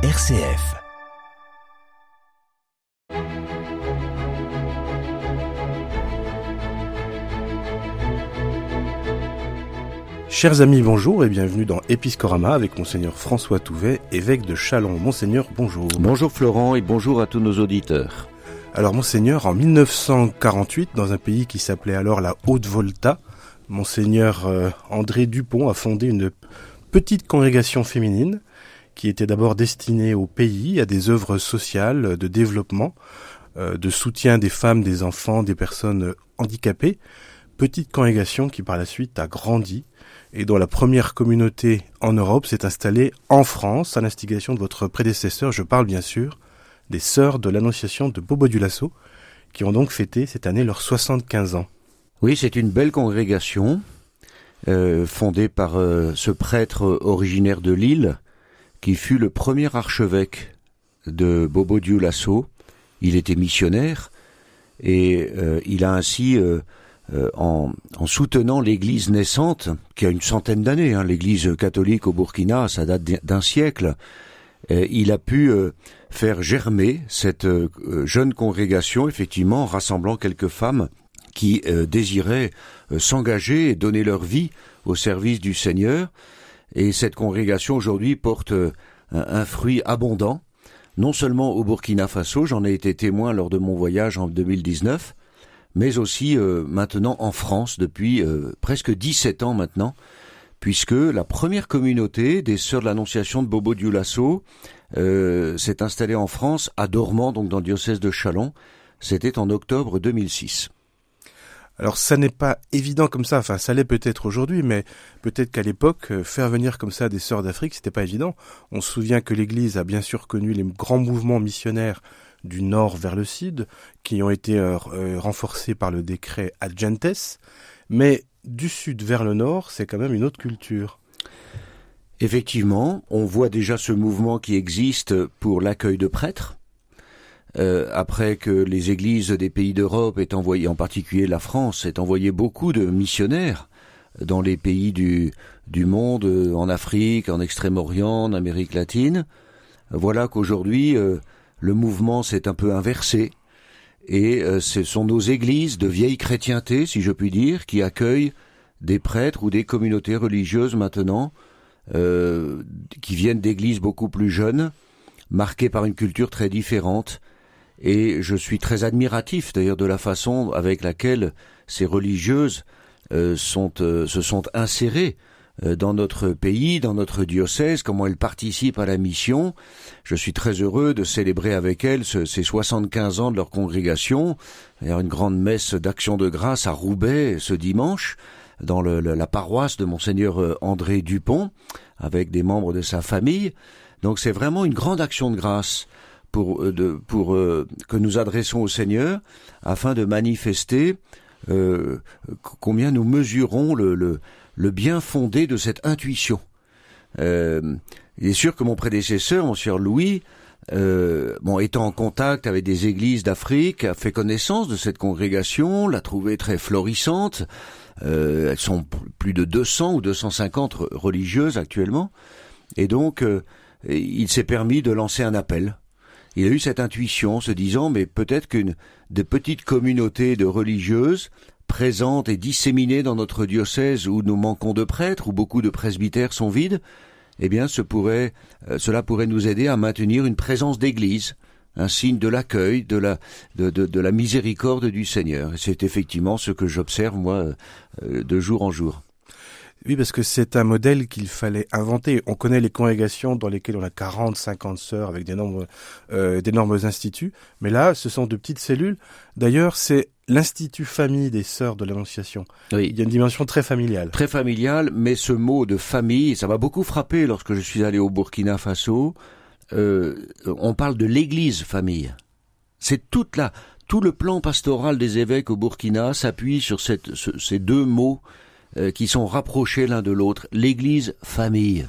RCF. Chers amis, bonjour et bienvenue dans Episcorama avec Monseigneur François Touvet, évêque de Chalon. Monseigneur, bonjour. Bonjour Florent et bonjour à tous nos auditeurs. Alors Monseigneur, en 1948, dans un pays qui s'appelait alors la Haute-Volta, Monseigneur euh, André Dupont a fondé une petite congrégation féminine qui était d'abord destinée au pays, à des œuvres sociales, de développement, euh, de soutien des femmes, des enfants, des personnes handicapées. Petite congrégation qui par la suite a grandi et dont la première communauté en Europe s'est installée en France à l'instigation de votre prédécesseur. Je parle bien sûr des Sœurs de l'Annonciation de Bobo du Lasso, qui ont donc fêté cette année leurs 75 ans. Oui, c'est une belle congrégation, euh, fondée par euh, ce prêtre originaire de Lille, qui fut le premier archevêque de Bobo Dioulasso. Il était missionnaire et euh, il a ainsi, en, soutenant l'Église naissante, qui a une centaine d'années, hein, l'Église catholique au Burkina, ça date d'un siècle, il a pu faire germer cette jeune congrégation, effectivement, rassemblant quelques femmes qui euh, désiraient euh, s'engager et donner leur vie au service du Seigneur. Et cette congrégation aujourd'hui porte euh, un, fruit abondant, non seulement au Burkina Faso, j'en ai été témoin lors de mon voyage en 2019, mais aussi maintenant en France depuis presque 17 ans maintenant, puisque la première communauté des Sœurs de l'Annonciation de Bobo Dioulasso s'est installée en France, à Dormant, donc dans le diocèse de Chalon. C'était en octobre 2006. Alors ça n'est pas évident comme ça, enfin ça l'est peut-être aujourd'hui, mais peut-être qu'à l'époque, euh, faire venir comme ça des sœurs d'Afrique, c'était pas évident. On se souvient que l'Église a bien sûr connu les grands mouvements missionnaires du nord vers le sud, qui ont été euh, euh, renforcés par le décret Adjentes, mais du sud vers le nord, c'est quand même une autre culture. Effectivement, on voit déjà ce mouvement qui existe pour l'accueil de prêtres, euh, après que les églises des pays d'Europe aient envoyé, en particulier la France, aient envoyé beaucoup de missionnaires dans les pays du, du monde, euh, en Afrique, en Extrême-Orient, en Amérique latine, voilà qu'aujourd'hui euh, le mouvement s'est un peu inversé. Et ce sont nos églises de vieille chrétienté, si je puis dire, qui accueillent des prêtres ou des communautés religieuses maintenant qui viennent d'églises beaucoup plus jeunes, marquées par une culture très différente et je suis très admiratif d'ailleurs de la façon avec laquelle ces religieuses euh, sont, euh, se sont insérées euh, dans notre pays, dans notre diocèse, comment elles participent à la mission. Je suis très heureux de célébrer avec elles ce, ces 75 ans de leur congrégation. Il y a une grande messe d'action de grâce à Roubaix ce dimanche, dans le, la paroisse de monseigneur André Dupont, avec des membres de sa famille. Donc c'est vraiment une grande action de grâce pour, euh, de, pour euh, que nous adressons au Seigneur afin de manifester euh, combien nous mesurons le, le, le, bien fondé de cette intuition. Euh, il est sûr que mon prédécesseur, monsieur Louis, euh, bon, étant en contact avec des églises d'Afrique, a fait connaissance de cette congrégation, l'a trouvée très florissante. Euh, elles sont plus de 200 ou 250 religieuses actuellement, et donc il s'est permis de lancer un appel il a eu cette intuition, se disant mais peut-être qu'une de petites communautés de religieuses présentes et disséminées dans notre diocèse où nous manquons de prêtres, où beaucoup de presbytères sont vides, eh bien euh, cela pourrait nous aider à maintenir une présence d'église, un signe de l'accueil, de la, de, de, la miséricorde du Seigneur. Et c'est effectivement ce que j'observe moi euh, de jour en jour. Oui, parce que c'est un modèle qu'il fallait inventer. On connaît les congrégations dans lesquelles on a 40, 50 sœurs avec d'énormes, euh, instituts. Mais là, ce sont de petites cellules. D'ailleurs, c'est l'institut famille des sœurs de l'Annonciation. Oui. Il y a une dimension très familiale. Très familiale, mais ce mot de famille, ça m'a beaucoup frappé lorsque je suis allé au Burkina Faso. Euh, on parle de l'église famille. C'est toute la, tout le plan pastoral des évêques au Burkina s'appuie sur cette, ces deux mots euh, qui sont rapprochés l'un de l'autre, l'Église famille.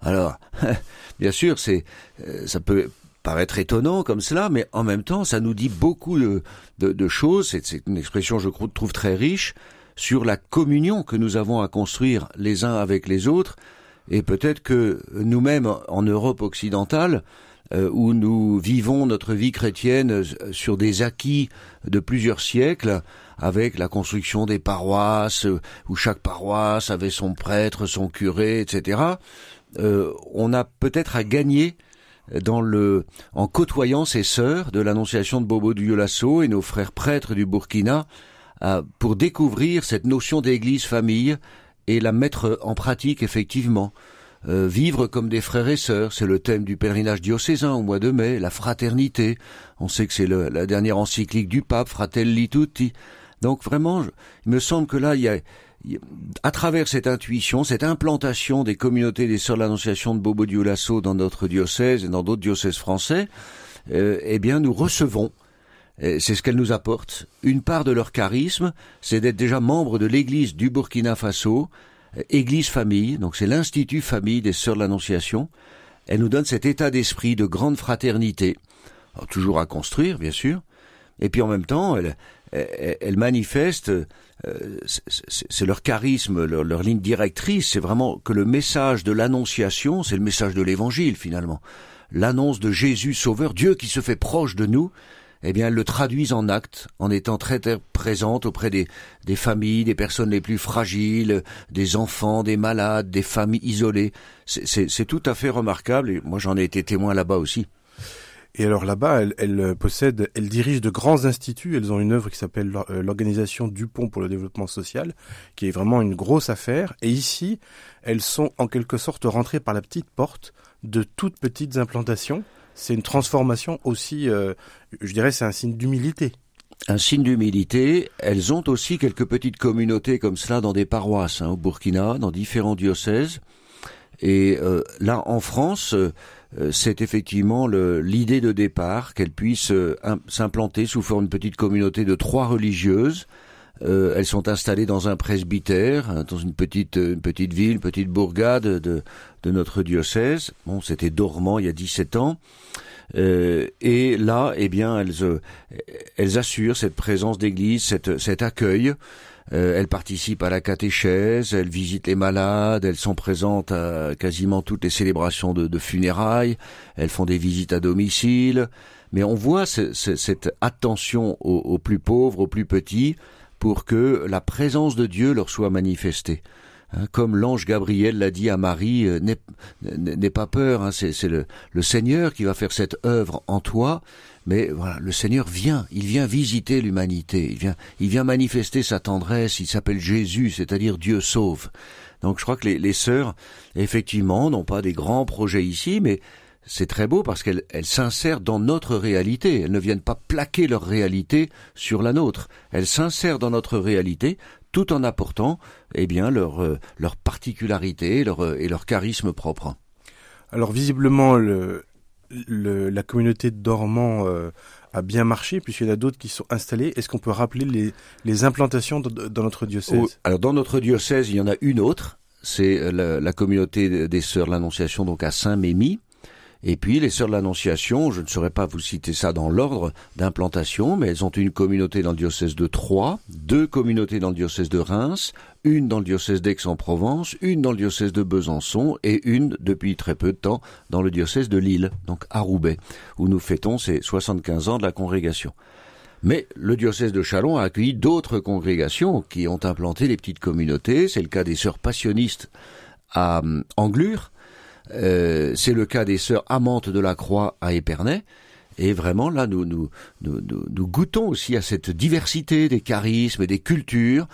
Alors, bien sûr, c'est euh, ça peut paraître étonnant comme cela, mais en même temps, ça nous dit beaucoup de, de, choses. C'est une expression, je trouve, très riche sur la communion que nous avons à construire les uns avec les autres, Et peut-être que nous-mêmes, en Europe occidentale, euh, où nous vivons notre vie chrétienne euh, sur des acquis de plusieurs siècles, avec la construction des paroisses, euh, où chaque paroisse avait son prêtre, son curé, etc. on a peut-être à gagner dans le, en côtoyant ces sœurs de l'Annonciation de Bobo du Yolasso et nos frères prêtres du Burkina, pour découvrir cette notion d'église famille et la mettre en pratique effectivement. Euh, vivre comme des frères et sœurs, c'est le thème du pèlerinage diocésain au mois de mai, la fraternité. On sait que c'est la dernière encyclique du pape, Fratelli Tutti. Donc vraiment, il me semble que là, il y a, à travers cette intuition, cette implantation des communautés des sœurs de l'Annonciation de Bobo Dioulasso dans notre diocèse et dans d'autres diocèses français, euh, eh bien, nous recevons c'est ce qu'elles nous apportent. Une part de leur charisme, c'est d'être déjà membre de l'Église du Burkina Faso, Église Famille, donc c'est l'Institut Famille des Sœurs de l'Annonciation. Elle nous donne cet état d'esprit de grande fraternité, toujours à construire, bien sûr. Et puis en même temps, elle, elle, manifeste, euh, c'est leur charisme, leur, leur ligne directrice, c'est vraiment que le message de l'Annonciation, c'est le message de l'Évangile finalement. L'annonce de Jésus Sauveur, Dieu qui se fait proche de nous, eh bien, elles le traduisent en actes, en étant très, présentes auprès des, des familles, des personnes les plus fragiles, des enfants, des malades, des familles isolées. C'est tout à fait remarquable, et moi j'en ai été témoin là-bas aussi. Et alors là-bas, elles elle possèdent, elles dirigent de grands instituts. Elles ont une œuvre qui s'appelle euh, l'organisation Dupont pour le développement social, qui est vraiment une grosse affaire. Et ici, elles sont en quelque sorte rentrées par la petite porte de toutes petites implantations c'est une transformation aussi, euh, je dirais, c'est un signe d'humilité. Un signe d'humilité. Elles ont aussi quelques petites communautés comme cela dans des paroisses, hein, au Burkina, dans différents diocèses. Et euh, là, en France, euh, c'est effectivement l'idée de départ qu'elles puissent s'implanter sous forme de petite communauté de trois religieuses. Elles sont installées dans un presbytère, hein, dans une petite, une petite ville, petite bourgade de, de notre diocèse. Bon, c'était dormant il y a 17 ans. Euh, et là, eh bien, elles, euh, elles assurent cette présence d'église, cette, cet accueil. Euh, elles participent à la catéchèse, elles visitent les malades, elles sont présentes à quasiment toutes les célébrations de, de funérailles, elles font des visites à domicile. Mais on voit cette attention aux, aux plus pauvres, aux plus petits, pour que la présence de Dieu leur soit manifestée. Hein, comme l'ange Gabriel l'a dit à Marie, euh, n'aie pas peur, hein, c'est le, Seigneur qui va faire cette œuvre en toi, mais voilà, le Seigneur vient, il vient visiter l'humanité, il vient, il vient manifester sa tendresse, il s'appelle Jésus, c'est-à-dire Dieu sauve. Donc je crois que les, les sœurs, effectivement, n'ont pas des grands projets ici, mais c'est très beau parce qu'elles s'insèrent dans notre réalité. Elles ne viennent pas plaquer leur réalité sur la nôtre. Elles s'insèrent dans notre réalité tout en apportant eh bien leur euh, leur particularité leur, euh, et leur charisme propre. Alors visiblement le, la communauté de Dormant euh, a bien marché puisqu'il y en a d'autres qui sont installés. Est-ce qu'on peut rappeler les, les implantations dans notre diocèse? Alors dans notre diocèse, il y en a une autre, c'est la, la, communauté des Sœurs de l'Annonciation donc à Saint-Mémy et puis les Sœurs de l'Annonciation, je ne saurais pas vous citer ça dans l'ordre d'implantation, mais elles ont une communauté dans le diocèse de Troyes, deux communautés dans le diocèse de Reims, une dans le diocèse d'Aix-en-Provence, une dans le diocèse de Besançon et une, depuis très peu de temps, dans le diocèse de Lille, donc à Roubaix, où nous fêtons ces 75 ans de la congrégation. Mais le diocèse de Chalon a accueilli d'autres congrégations qui ont implanté les petites communautés. C'est le cas des sœurs passionnistes à hum, Anglure, euh, c'est le cas des sœurs amantes de la Croix à Épernay. Et vraiment, là, nous, nous, nous, nous, goûtons aussi à cette diversité des charismes et des cultures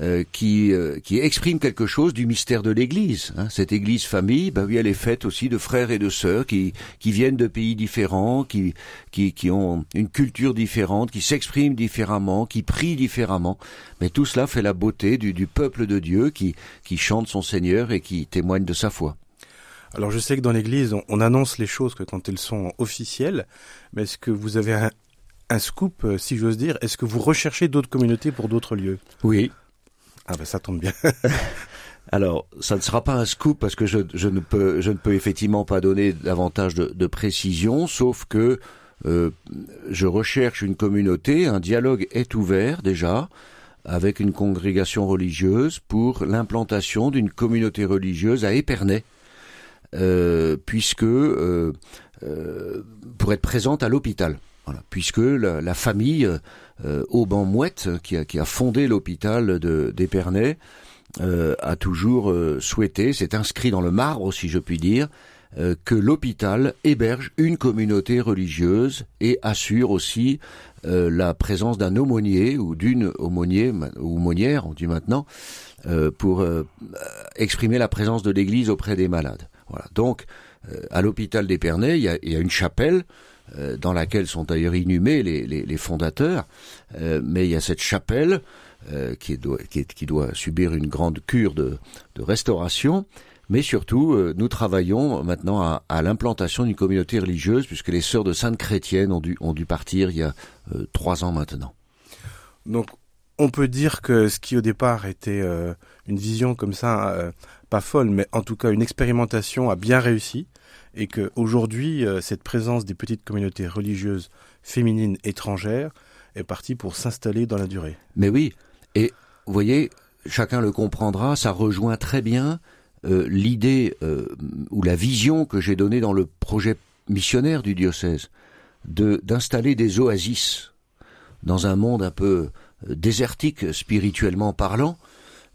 euh, qui, euh, qui expriment quelque chose du mystère de l'Église. Hein. Cette Église famille, bah oui, elle est faite aussi de frères et de sœurs qui, qui viennent de pays différents, qui, qui, qui ont une culture différente, qui s'expriment différemment, qui prient différemment. Mais tout cela fait la beauté du, du peuple de Dieu qui, qui chante son Seigneur et qui témoigne de sa foi. Alors je sais que dans l'Église, on, annonce les choses que quand elles sont officielles, mais est-ce que vous avez un, scoop, euh, si j'ose dire? Est-ce que vous recherchez d'autres communautés pour d'autres lieux? Oui. Ah ben ça tombe bien. Alors, ça ne sera pas un scoop parce que je, ne peux je ne peux effectivement pas donner davantage de, précision, sauf que euh, je recherche une communauté, un dialogue est ouvert déjà avec une congrégation religieuse pour l'implantation d'une communauté religieuse à Épernay puisque pour être présente à l'hôpital. Puisque la, famille Auban-Mouette, qui a, qui a fondé l'hôpital d'Épernay, a toujours souhaité, c'est inscrit dans le marbre, si je puis dire, euh, que l'hôpital héberge une communauté religieuse et assure aussi euh, la présence d'un aumônier ou d'une aumônier ou aumônière, on dit maintenant, euh, pour exprimer la présence de l'Église auprès des malades. Donc, à l'hôpital d'Épernay, il, il y, a, une chapelle dans laquelle sont d'ailleurs inhumés les, fondateurs, mais il y a cette chapelle qui doit, subir une grande cure de, restauration. Mais surtout, euh, nous travaillons maintenant à, l'implantation d'une communauté religieuse, puisque les sœurs de Sainte Chrétienne ont dû, ont dû partir il y a euh, trois ans maintenant. Donc, on peut dire que ce qui au départ était euh, une vision comme ça, pas folle, mais en tout cas une expérimentation a bien réussi, et que aujourd'hui, cette présence des petites communautés religieuses féminines étrangères est partie pour s'installer dans la durée. Mais oui, et vous voyez, chacun le comprendra, ça rejoint très bien euh, l'idée euh, ou la vision que j'ai donnée dans le projet missionnaire du diocèse de d'installer des oasis dans un monde un peu euh, désertique spirituellement parlant,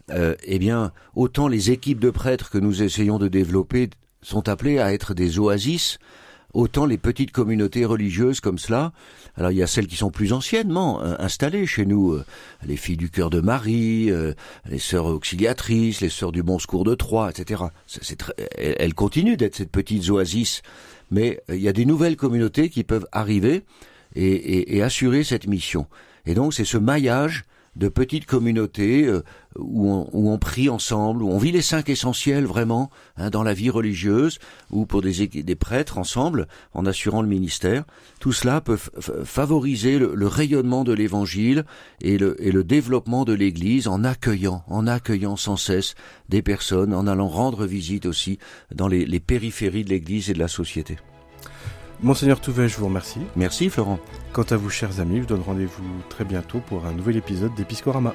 eh bien, autant les équipes de prêtres que nous essayons de développer sont appelées à être des oasis autant les petites communautés religieuses comme cela. Alors il y a celles qui sont plus anciennement euh, installées chez nous, euh, les filles du cœur de Marie, euh, les sœurs auxiliatrices, les sœurs du Bon Secours de Troyes, etc. C'est elles continuent d'être cette petite oasis, mais il y a des nouvelles communautés qui peuvent arriver et, et assurer cette mission. Et donc c'est ce maillage de petites communautés euh, où, on, prie ensemble, où on vit les cinq essentiels vraiment hein, dans la vie religieuse, ou pour des, des prêtres ensemble, en assurant le ministère. Tout cela peut favoriser le, rayonnement de l'Évangile et le, et le développement de l'Église en accueillant, en accueillant sans cesse des personnes, en allant rendre visite aussi dans les, les périphéries de l'Église et de la société. Monseigneur Touvet, je vous remercie. Merci Florent. Quant à vous, chers amis, je vous donne rendez-vous très bientôt pour un nouvel épisode d'Episcorama.